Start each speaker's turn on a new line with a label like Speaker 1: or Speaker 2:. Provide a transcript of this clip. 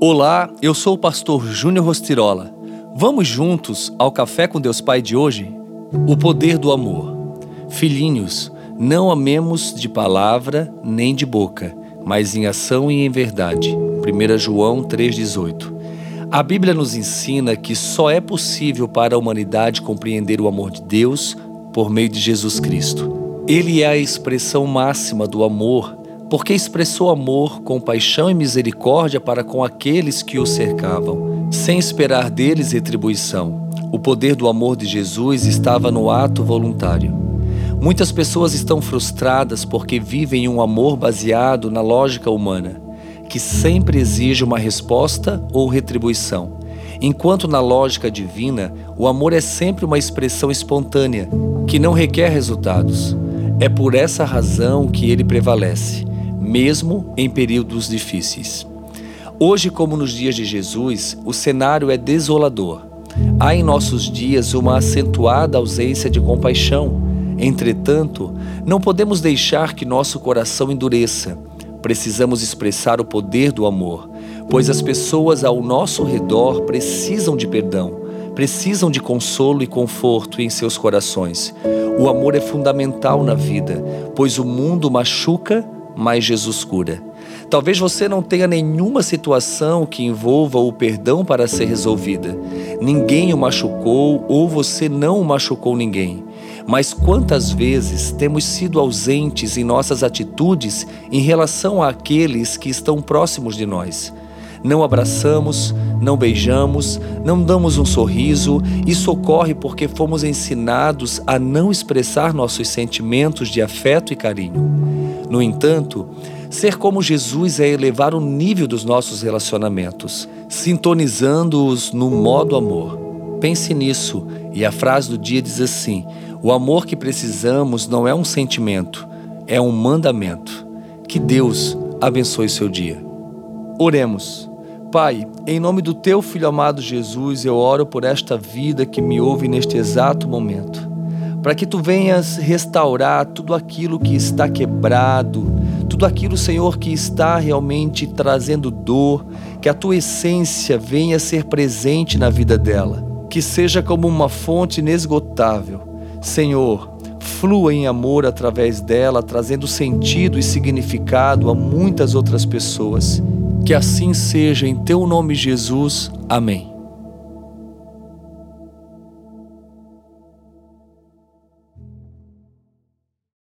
Speaker 1: Olá, eu sou o pastor Júnior Rostirola. Vamos juntos ao Café com Deus Pai de hoje? O poder do amor. Filhinhos, não amemos de palavra nem de boca, mas em ação e em verdade. 1 João 3,18. A Bíblia nos ensina que só é possível para a humanidade compreender o amor de Deus por meio de Jesus Cristo. Ele é a expressão máxima do amor porque expressou amor, compaixão e misericórdia para com aqueles que o cercavam, sem esperar deles retribuição. O poder do amor de Jesus estava no ato voluntário. Muitas pessoas estão frustradas porque vivem um amor baseado na lógica humana, que sempre exige uma resposta ou retribuição. Enquanto na lógica divina, o amor é sempre uma expressão espontânea, que não requer resultados. É por essa razão que ele prevalece mesmo em períodos difíceis. Hoje, como nos dias de Jesus, o cenário é desolador. Há em nossos dias uma acentuada ausência de compaixão. Entretanto, não podemos deixar que nosso coração endureça. Precisamos expressar o poder do amor, pois as pessoas ao nosso redor precisam de perdão, precisam de consolo e conforto em seus corações. O amor é fundamental na vida, pois o mundo machuca mas Jesus cura. Talvez você não tenha nenhuma situação que envolva o perdão para ser resolvida. Ninguém o machucou ou você não machucou ninguém. Mas quantas vezes temos sido ausentes em nossas atitudes em relação àqueles que estão próximos de nós? Não abraçamos, não beijamos, não damos um sorriso. Isso ocorre porque fomos ensinados a não expressar nossos sentimentos de afeto e carinho. No entanto, ser como Jesus é elevar o nível dos nossos relacionamentos, sintonizando-os no modo amor. Pense nisso, e a frase do dia diz assim: O amor que precisamos não é um sentimento, é um mandamento. Que Deus abençoe seu dia. Oremos. Pai, em nome do teu filho amado Jesus, eu oro por esta vida que me ouve neste exato momento para que tu venhas restaurar tudo aquilo que está quebrado, tudo aquilo, Senhor, que está realmente trazendo dor, que a tua essência venha ser presente na vida dela, que seja como uma fonte inesgotável. Senhor, flua em amor através dela, trazendo sentido e significado a muitas outras pessoas. Que assim seja em teu nome, Jesus. Amém.